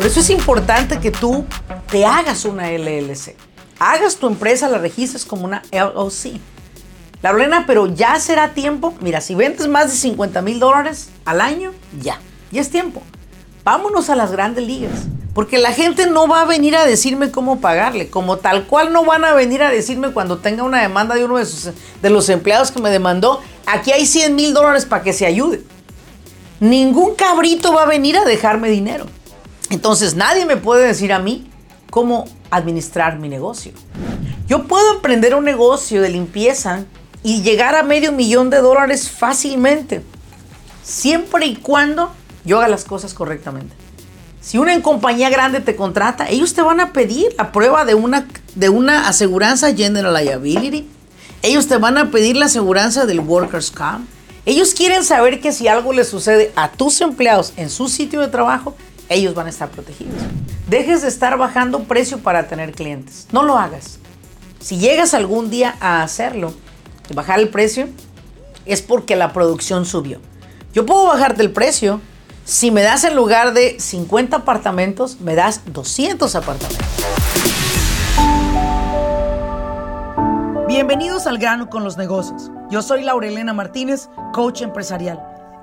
Por eso es importante que tú te hagas una LLC. Hagas tu empresa, la registres como una LLC. La Lorena, pero ya será tiempo. Mira, si vendes más de 50 mil dólares al año, ya, ya es tiempo. Vámonos a las grandes ligas. Porque la gente no va a venir a decirme cómo pagarle. Como tal cual no van a venir a decirme cuando tenga una demanda de uno de, de los empleados que me demandó, aquí hay 100 mil dólares para que se ayude. Ningún cabrito va a venir a dejarme dinero. Entonces nadie me puede decir a mí cómo administrar mi negocio. Yo puedo emprender un negocio de limpieza y llegar a medio millón de dólares fácilmente, siempre y cuando yo haga las cosas correctamente. Si una compañía grande te contrata, ellos te van a pedir la prueba de una, de una aseguranza General Liability. Ellos te van a pedir la aseguranza del Workers' Comp. Ellos quieren saber que si algo le sucede a tus empleados en su sitio de trabajo, ellos van a estar protegidos. Dejes de estar bajando precio para tener clientes. No lo hagas. Si llegas algún día a hacerlo, bajar el precio, es porque la producción subió. Yo puedo bajarte el precio si me das en lugar de 50 apartamentos, me das 200 apartamentos. Bienvenidos al grano con los negocios. Yo soy Laurelena Martínez, coach empresarial.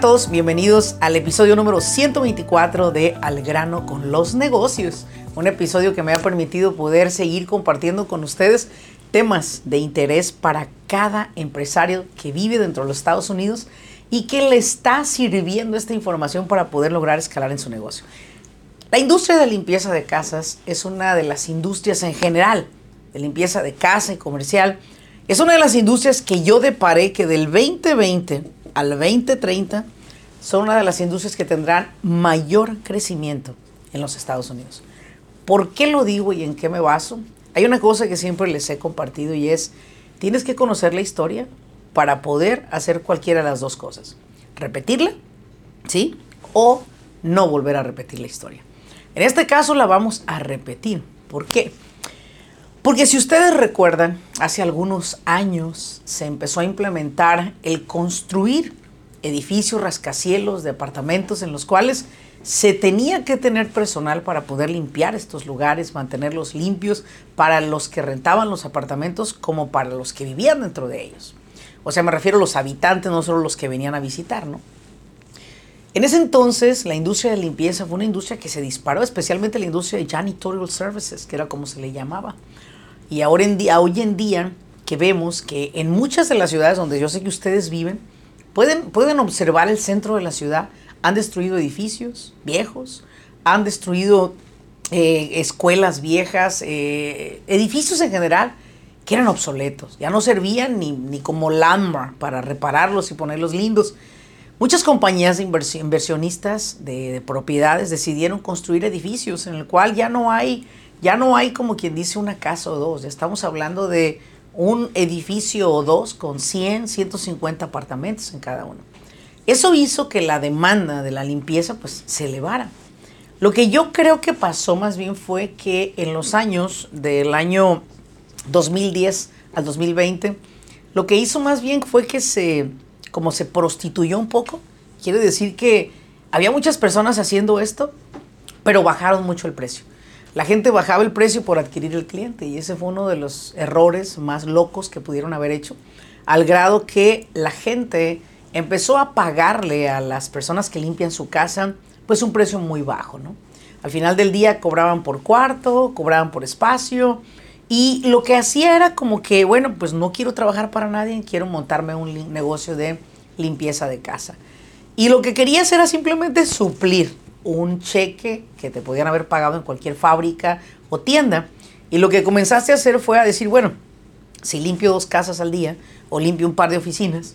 A todos? Bienvenidos al episodio número 124 de Al grano con los negocios. Un episodio que me ha permitido poder seguir compartiendo con ustedes temas de interés para cada empresario que vive dentro de los Estados Unidos y que le está sirviendo esta información para poder lograr escalar en su negocio. La industria de limpieza de casas es una de las industrias en general de limpieza de casa y comercial. Es una de las industrias que yo deparé que del 2020 al 2030 son una de las industrias que tendrán mayor crecimiento en los Estados Unidos. ¿Por qué lo digo y en qué me baso? Hay una cosa que siempre les he compartido y es, tienes que conocer la historia para poder hacer cualquiera de las dos cosas. Repetirla, ¿sí? O no volver a repetir la historia. En este caso la vamos a repetir. ¿Por qué? Porque si ustedes recuerdan, hace algunos años se empezó a implementar el construir edificios rascacielos de apartamentos en los cuales se tenía que tener personal para poder limpiar estos lugares, mantenerlos limpios para los que rentaban los apartamentos como para los que vivían dentro de ellos. O sea, me refiero a los habitantes, no solo los que venían a visitar, ¿no? En ese entonces, la industria de limpieza fue una industria que se disparó, especialmente la industria de janitorial services, que era como se le llamaba. Y ahora en día, hoy en día que vemos que en muchas de las ciudades donde yo sé que ustedes viven, pueden, pueden observar el centro de la ciudad, han destruido edificios viejos, han destruido eh, escuelas viejas, eh, edificios en general que eran obsoletos, ya no servían ni, ni como landmark para repararlos y ponerlos lindos. Muchas compañías de inversionistas de, de, propiedades decidieron construir edificios en el cual ya no hay ya no hay como quien dice una casa o dos, ya estamos hablando de un edificio o dos con 100, 150 apartamentos en cada uno. Eso hizo que la demanda de la limpieza pues se elevara. Lo que yo creo que pasó más bien fue que en los años del año 2010 al 2020, lo que hizo más bien fue que se, como se prostituyó un poco, quiere decir que había muchas personas haciendo esto, pero bajaron mucho el precio la gente bajaba el precio por adquirir el cliente y ese fue uno de los errores más locos que pudieron haber hecho, al grado que la gente empezó a pagarle a las personas que limpian su casa pues un precio muy bajo, ¿no? Al final del día cobraban por cuarto, cobraban por espacio y lo que hacía era como que, bueno, pues no quiero trabajar para nadie, quiero montarme un negocio de limpieza de casa. Y lo que quería hacer era simplemente suplir un cheque que te podían haber pagado en cualquier fábrica o tienda. Y lo que comenzaste a hacer fue a decir, bueno, si limpio dos casas al día o limpio un par de oficinas,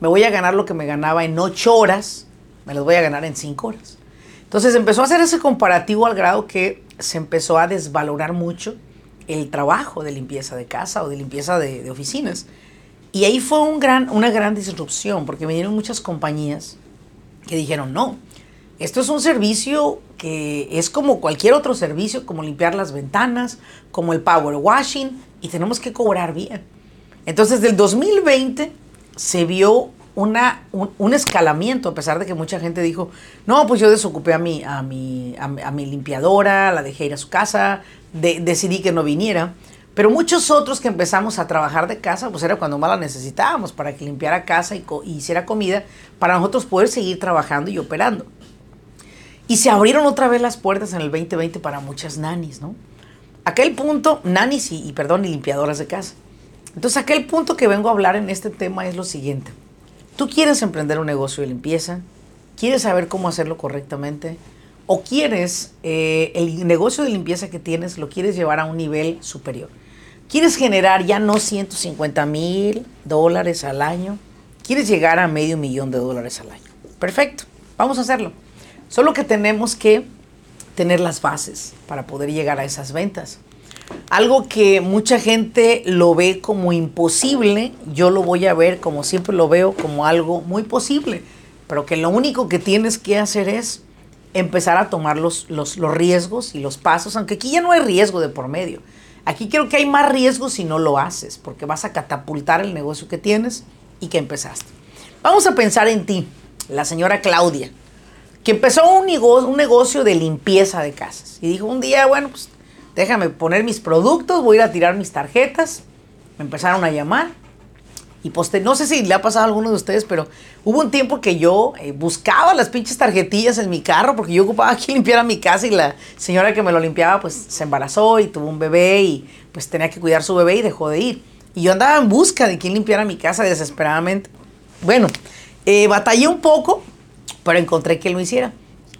me voy a ganar lo que me ganaba en ocho horas me las voy a ganar en cinco horas. Entonces empezó a hacer ese comparativo al grado que se empezó a desvalorar mucho el trabajo de limpieza de casa o de limpieza de, de oficinas. Y ahí fue un gran, una gran disrupción, porque vinieron muchas compañías que dijeron, no, esto es un servicio que es como cualquier otro servicio, como limpiar las ventanas, como el power washing, y tenemos que cobrar bien. Entonces, del 2020 se vio una, un, escalamiento, a pesar de que mucha gente dijo, no, pues yo desocupé a mi, a mi, a, mi limpiadora, la dejé ir a su casa, decidí que no viniera. Pero muchos otros que empezamos a trabajar de casa, pues era cuando más la necesitábamos, para que limpiara casa y, y hiciera comida, para nosotros poder seguir trabajando y operando. Y se abrieron otra vez las puertas en el 2020 para muchas nanis, ¿no? Aquel punto, nanis y, y perdón, y limpiadoras de casa. Entonces, aquel punto que vengo a hablar en este tema es lo siguiente. Tú quieres emprender un negocio de limpieza, quieres saber cómo hacerlo correctamente, o quieres eh, el negocio de limpieza que tienes, lo quieres llevar a un nivel superior. Quieres generar ya no 150 mil dólares al año, quieres llegar a medio millón de dólares al año. Perfecto, vamos a hacerlo. Solo que tenemos que tener las bases para poder llegar a esas ventas. Algo que mucha gente lo ve como imposible, yo lo voy a ver como siempre lo veo como algo muy posible, pero que lo único que tienes que hacer es empezar a tomar los, los, los riesgos y los pasos, aunque aquí ya no hay riesgo de por medio. Aquí creo que hay más riesgo si no lo haces, porque vas a catapultar el negocio que tienes y que empezaste. Vamos a pensar en ti, la señora Claudia, que empezó un negocio, de limpieza de casas. Y dijo un día, bueno, pues déjame poner mis productos, voy a ir a tirar mis tarjetas. Me empezaron a llamar y poste, no sé si le ha pasado a alguno de ustedes, pero hubo un tiempo que yo eh, buscaba las pinches tarjetillas en mi carro porque yo ocupaba que limpiara mi casa y la señora que me lo limpiaba pues se embarazó y tuvo un bebé y pues tenía que cuidar su bebé y dejó de ir. Y yo andaba en busca de quien limpiara mi casa desesperadamente. Bueno, eh, batallé un poco, pero encontré que lo hiciera.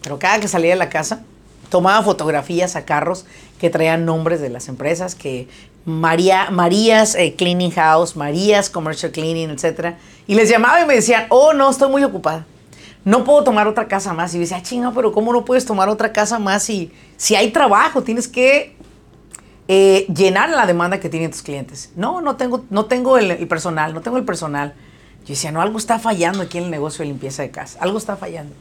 Pero cada que salía de la casa, tomaba fotografías a carros que traían nombres de las empresas, que María, Marías eh, Cleaning House, Marías Commercial Cleaning, etc. Y les llamaba y me decían, oh, no, estoy muy ocupada. No puedo tomar otra casa más. Y yo decía, chinga, pero ¿cómo no puedes tomar otra casa más si, si hay trabajo? Tienes que eh, llenar la demanda que tienen tus clientes. No, no tengo, no tengo el, personal, no tengo el personal. Yo decía, no, algo está fallando aquí en el negocio de limpieza de casa. Algo está fallando.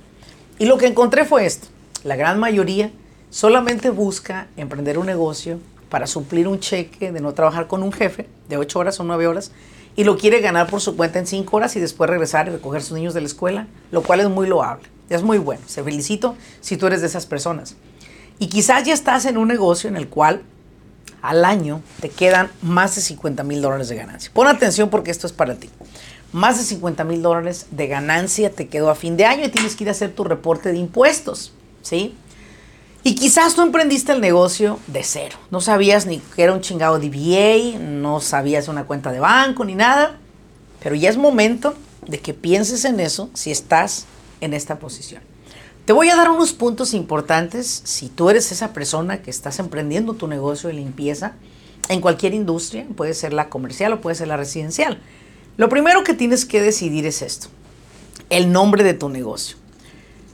Y lo que encontré fue esto. La gran mayoría solamente busca emprender un negocio para suplir un cheque de no trabajar con un jefe de 8 horas o 9 horas y lo quiere ganar por su cuenta en 5 horas y después regresar y recoger a sus niños de la escuela, lo cual es muy loable. Es muy bueno. Se felicito si tú eres de esas personas. Y quizás ya estás en un negocio en el cual al año te quedan más de 50 mil dólares de ganancia. Pon atención porque esto es para ti. Más de 50 mil dólares de ganancia te quedó a fin de año y tienes que ir a hacer tu reporte de impuestos. ¿Sí? Y quizás tú emprendiste el negocio de cero. No sabías ni que era un chingado DBA, no sabías una cuenta de banco ni nada. Pero ya es momento de que pienses en eso si estás en esta posición. Te voy a dar unos puntos importantes si tú eres esa persona que estás emprendiendo tu negocio de limpieza en cualquier industria, puede ser la comercial o puede ser la residencial. Lo primero que tienes que decidir es esto, el nombre de tu negocio.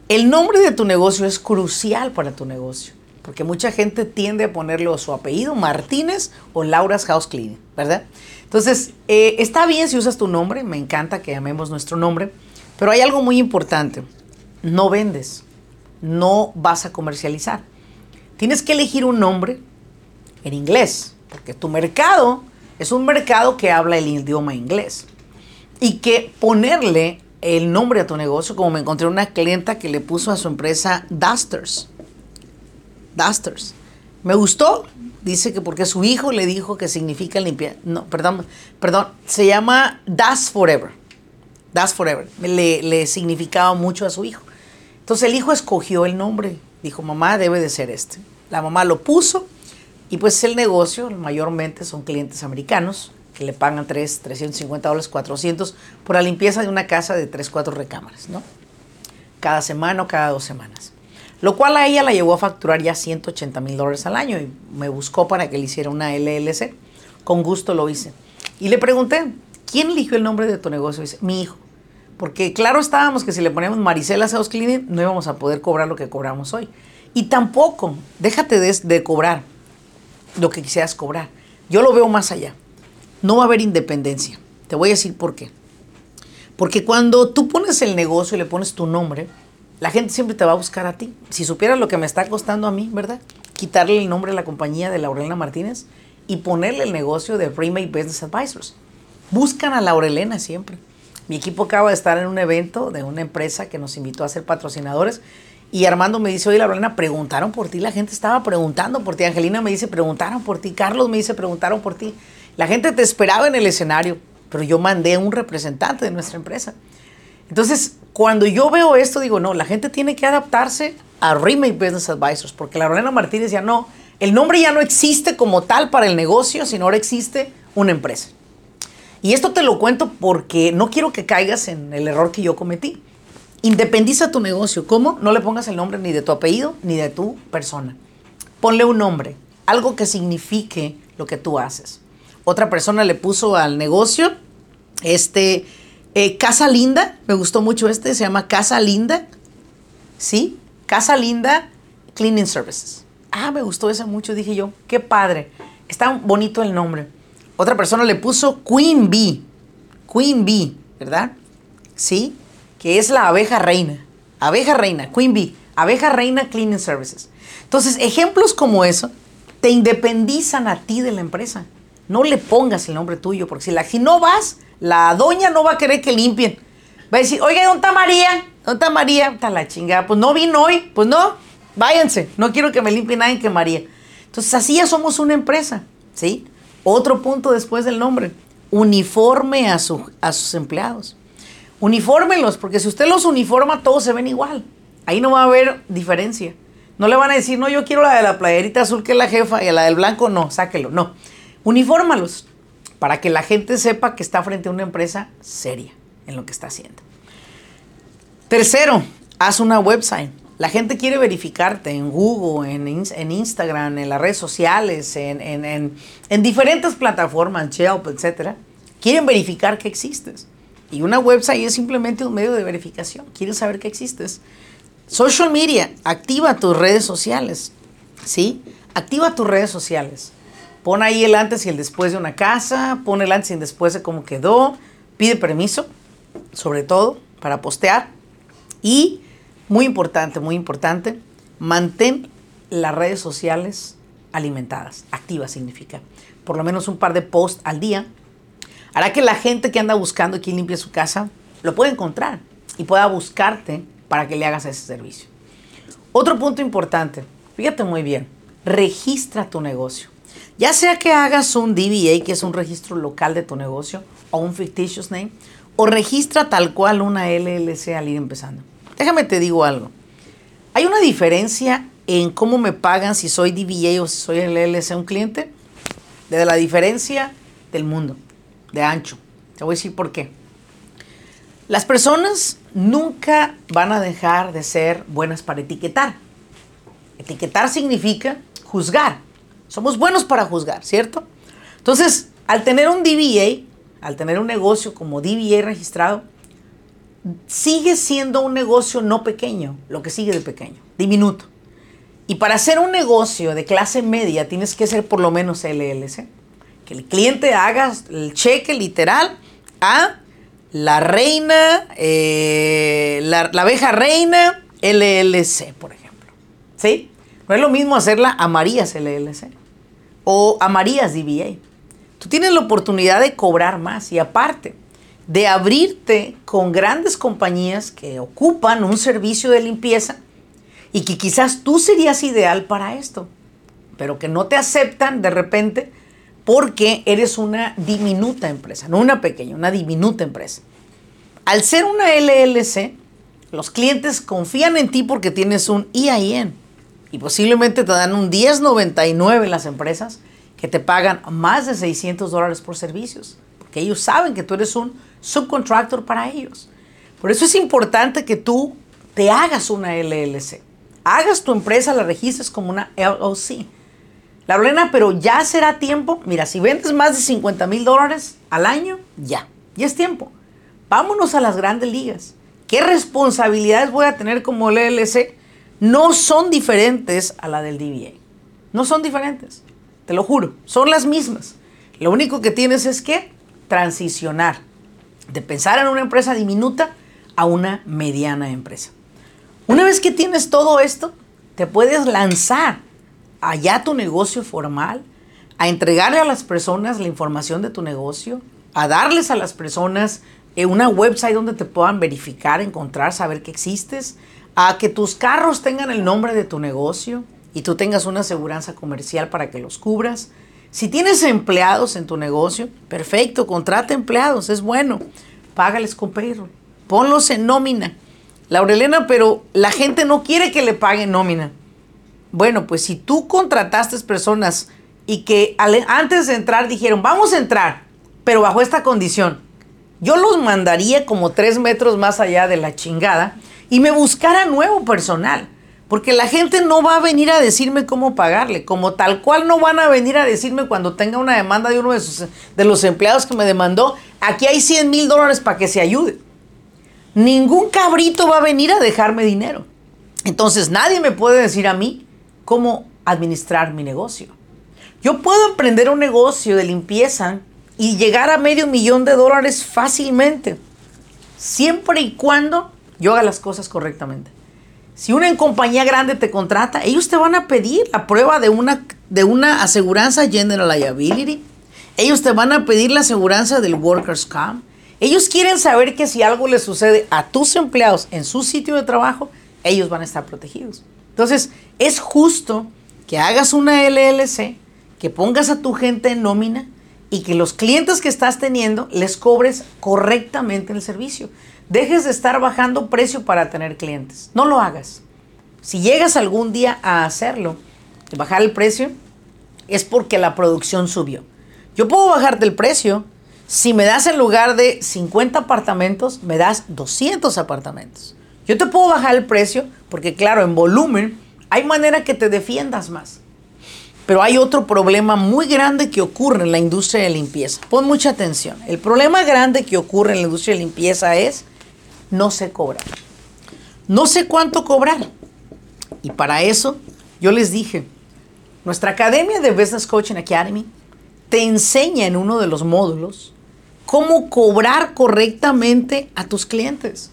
El nombre de tu negocio es crucial para tu negocio, porque mucha gente tiende a ponerle su apellido, Martínez o Laura's House Cleaning, ¿verdad? Entonces, eh, está bien si usas tu nombre, me encanta que llamemos nuestro nombre, pero hay algo muy importante, no vendes, no vas a comercializar. Tienes que elegir un nombre en inglés, porque tu mercado es un mercado que habla el idioma inglés y que ponerle el nombre a tu negocio, como me encontré una clienta que le puso a su empresa Dusters. Dusters. Me gustó, dice que porque su hijo le dijo que significa limpiar. No, perdón, perdón, se llama Dust Forever. Dust Forever. Le, le significaba mucho a su hijo. Entonces el hijo escogió el nombre. Dijo, mamá, debe de ser este. La mamá lo puso y pues el negocio mayormente son clientes americanos que le pagan 3, 350 dólares, 400 por la limpieza de una casa de 3, 4 recámaras, ¿no? Cada semana o cada dos semanas. Lo cual a ella la llevó a facturar ya 180 mil dólares al año y me buscó para que le hiciera una LLC. Con gusto lo hice. Y le pregunté, ¿quién eligió el nombre de tu negocio? dice, mi hijo. Porque claro estábamos que si le ponemos Maricela House Cleaning no íbamos a poder cobrar lo que cobramos hoy. Y tampoco, déjate de, de cobrar lo que quisieras cobrar. Yo lo veo más allá. No va a haber independencia. Te voy a decir por qué. Porque cuando tú pones el negocio y le pones tu nombre, la gente siempre te va a buscar a ti. Si supieras lo que me está costando a mí, ¿verdad? Quitarle el nombre de la compañía de Laurelena Martínez y ponerle el negocio de Remake Business Advisors. Buscan a Laurelena siempre. Mi equipo acaba de estar en un evento de una empresa que nos invitó a ser patrocinadores y Armando me dice, oye, Laurelena, preguntaron por ti, la gente estaba preguntando por ti. Angelina me dice, preguntaron por ti. Carlos me dice, preguntaron por ti. La gente te esperaba en el escenario, pero yo mandé un representante de nuestra empresa. Entonces, cuando yo veo esto, digo, no, la gente tiene que adaptarse a Remake Business Advisors, porque Laurelena Martínez ya no, el nombre ya no existe como tal para el negocio, sino ahora existe una empresa. Y esto te lo cuento porque no quiero que caigas en el error que yo cometí. Independiza tu negocio. ¿Cómo? No le pongas el nombre ni de tu apellido ni de tu persona. Ponle un nombre, algo que signifique lo que tú haces. Otra persona le puso al negocio este eh, Casa Linda, me gustó mucho este, se llama Casa Linda, ¿sí? Casa Linda Cleaning Services. Ah, me gustó ese mucho, dije yo, qué padre, está bonito el nombre. Otra persona le puso Queen Bee, Queen Bee, ¿verdad? ¿Sí? Que es la abeja reina. Abeja reina, Queen Bee, abeja reina Cleaning Services. Entonces, ejemplos como eso te independizan a ti de la empresa. No le pongas el nombre tuyo, porque si, la, si no vas, la doña no va a querer que limpien. Va a decir, oiga, ¿dónde está María? ¿Dónde está María? Está la chingada. Pues no vino hoy. Pues no, váyanse. No quiero que me limpie nadie que María. Entonces, así ya somos una empresa, ¿sí? Otro punto después del nombre. Uniforme a, su, a sus empleados unifórmelos, porque si usted los uniforma, todos se ven igual. Ahí no va a haber diferencia. No le van a decir, no, yo quiero la de la playerita azul que es la jefa y la del blanco, no, sáquelo. No, unifórmalos para que la gente sepa que está frente a una empresa seria en lo que está haciendo. Tercero, haz una website. La gente quiere verificarte en Google, en, en Instagram, en las redes sociales, en, en, en diferentes plataformas, Yelp, etc. Quieren verificar que existes. Y una website es simplemente un medio de verificación. Quieres saber que existes. Social media, activa tus redes sociales. ¿Sí? Activa tus redes sociales. Pon ahí el antes y el después de una casa, pon el antes y el después de cómo quedó, pide permiso, sobre todo, para postear. Y, muy importante, muy importante, mantén las redes sociales alimentadas, activas significa. Por lo menos un par de posts al día hará que la gente que anda buscando quien limpie su casa lo pueda encontrar y pueda buscarte para que le hagas ese servicio. Otro punto importante, fíjate muy bien, registra tu negocio. Ya sea que hagas un DBA, que es un registro local de tu negocio, o un fictitious name, o registra tal cual una LLC al ir empezando. Déjame te digo algo. Hay una diferencia en cómo me pagan si soy DBA o si soy LLC un cliente, de la diferencia del mundo de ancho. Te voy a decir por qué. Las personas nunca van a dejar de ser buenas para etiquetar. Etiquetar significa juzgar. Somos buenos para juzgar, ¿cierto? Entonces, al tener un DBA, al tener un negocio como DBA registrado, sigue siendo un negocio no pequeño, lo que sigue de pequeño, diminuto. Y para hacer un negocio de clase media tienes que ser por lo menos LLC que el cliente haga el cheque literal a la reina, eh, la, abeja reina LLC, por ejemplo. ¿Sí? No es lo mismo hacerla a Marías LLC o a Marías DBA. Tú tienes la oportunidad de cobrar más y aparte de abrirte con grandes compañías que ocupan un servicio de limpieza y que quizás tú serías ideal para esto, pero que no te aceptan de repente porque eres una diminuta empresa, no una pequeña, una diminuta empresa. Al ser una LLC, los clientes confían en ti porque tienes un EIN y posiblemente te dan un 1099 en las empresas que te pagan más de 600 dólares por servicios, porque ellos saben que tú eres un subcontractor para ellos. Por eso es importante que tú te hagas una LLC, hagas tu empresa, la registres como una LLC. Lorena, pero ya será tiempo. Mira, si vendes más de 50 mil dólares al año, ya, ya es tiempo. Vámonos a las grandes ligas. ¿Qué responsabilidades voy a tener como LLC? No son diferentes a la del DBA. No son diferentes. Te lo juro. Son las mismas. Lo único que tienes es que transicionar de pensar en una empresa diminuta a una mediana empresa. Una vez que tienes todo esto, te puedes lanzar allá tu negocio formal, a entregarle a las personas la información de tu negocio, a darles a las personas eh, una website donde te puedan verificar, encontrar, saber que existes, a que tus carros tengan el nombre de tu negocio y tú tengas una aseguranza comercial para que los cubras. Si tienes empleados en tu negocio, perfecto, contrata empleados, es bueno. Págales con payroll, ponlos en nómina. Laurelena, pero la gente no quiere que le paguen nómina. Bueno, pues si tú contrataste personas y que antes de entrar dijeron, vamos a entrar, pero bajo esta condición, yo los mandaría como tres metros más allá de la chingada y me buscara nuevo personal. Porque la gente no va a venir a decirme cómo pagarle, como tal cual no van a venir a decirme cuando tenga una demanda de uno de, sus, de los empleados que me demandó, aquí hay 100 mil dólares para que se ayude. Ningún cabrito va a venir a dejarme dinero. Entonces nadie me puede decir a mí cómo administrar mi negocio. Yo puedo emprender un negocio de limpieza y llegar a medio millón de dólares fácilmente, siempre y cuando yo haga las cosas correctamente. Si una compañía grande te contrata, ellos te van a pedir la prueba de una, de una aseguranza General Liability. Ellos te van a pedir la aseguranza del Workers' Comp. Ellos quieren saber que si algo le sucede a tus empleados en su sitio de trabajo, ellos van a estar protegidos. Entonces, es justo que hagas una LLC, que pongas a tu gente en nómina y que los clientes que estás teniendo les cobres correctamente el servicio. Dejes de estar bajando precio para tener clientes. No lo hagas. Si llegas algún día a hacerlo, bajar el precio, es porque la producción subió. Yo puedo bajarte el precio si me das en lugar de 50 apartamentos, me das 200 apartamentos. Yo te puedo bajar el precio porque claro, en volumen hay manera que te defiendas más. Pero hay otro problema muy grande que ocurre en la industria de limpieza. Pon mucha atención. El problema grande que ocurre en la industria de limpieza es no sé cobrar. No sé cuánto cobrar. Y para eso yo les dije, nuestra academia de Business Coaching Academy te enseña en uno de los módulos cómo cobrar correctamente a tus clientes.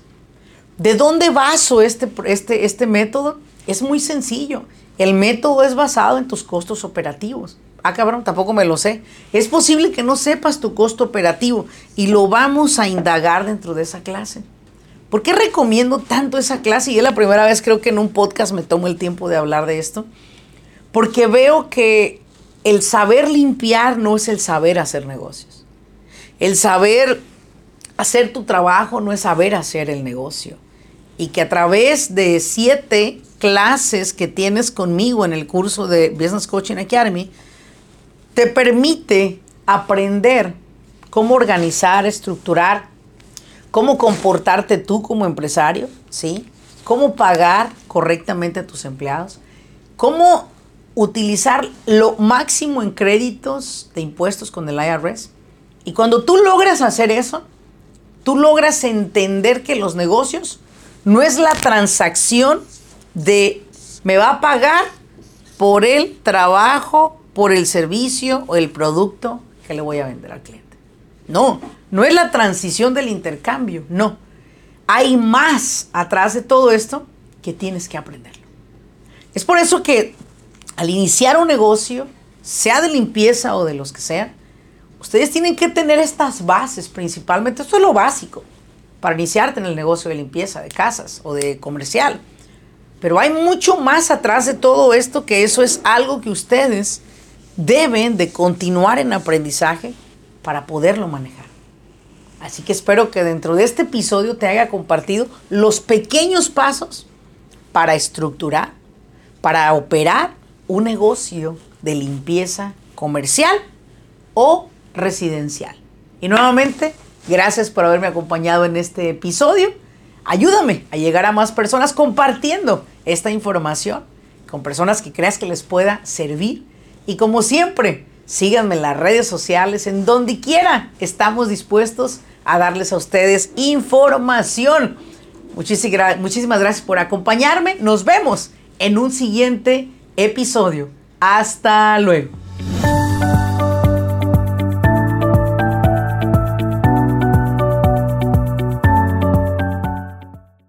¿De dónde baso este, este, este método? Es muy sencillo. El método es basado en tus costos operativos. Ah, cabrón, tampoco me lo sé. Es posible que no sepas tu costo operativo y lo vamos a indagar dentro de esa clase. ¿Por qué recomiendo tanto esa clase? Y es la primera vez creo que en un podcast me tomo el tiempo de hablar de esto. Porque veo que el saber limpiar no es el saber hacer negocios. El saber hacer tu trabajo no es saber hacer el negocio. Y que a través de siete clases que tienes conmigo en el curso de Business Coaching Academy, te permite aprender cómo organizar, estructurar cómo comportarte tú como empresario, ¿sí? Cómo pagar correctamente a tus empleados, cómo utilizar lo máximo en créditos de impuestos con el IRS. Y cuando tú logras hacer eso, tú logras entender que los negocios no es la transacción de me va a pagar por el trabajo, por el servicio o el producto que le voy a vender al cliente. No, no es la transición del intercambio, no. Hay más atrás de todo esto que tienes que aprenderlo. Es por eso que al iniciar un negocio, sea de limpieza o de los que sean, ustedes tienen que tener estas bases principalmente. Esto es lo básico para iniciarte en el negocio de limpieza de casas o de comercial. Pero hay mucho más atrás de todo esto que eso es algo que ustedes deben de continuar en aprendizaje para poderlo manejar. Así que espero que dentro de este episodio te haya compartido los pequeños pasos para estructurar, para operar un negocio de limpieza comercial o residencial. Y nuevamente, gracias por haberme acompañado en este episodio. Ayúdame a llegar a más personas compartiendo esta información con personas que creas que les pueda servir. Y como siempre, síganme en las redes sociales, en donde quiera estamos dispuestos a darles a ustedes información. Muchísimas gracias por acompañarme. Nos vemos en un siguiente episodio. Hasta luego.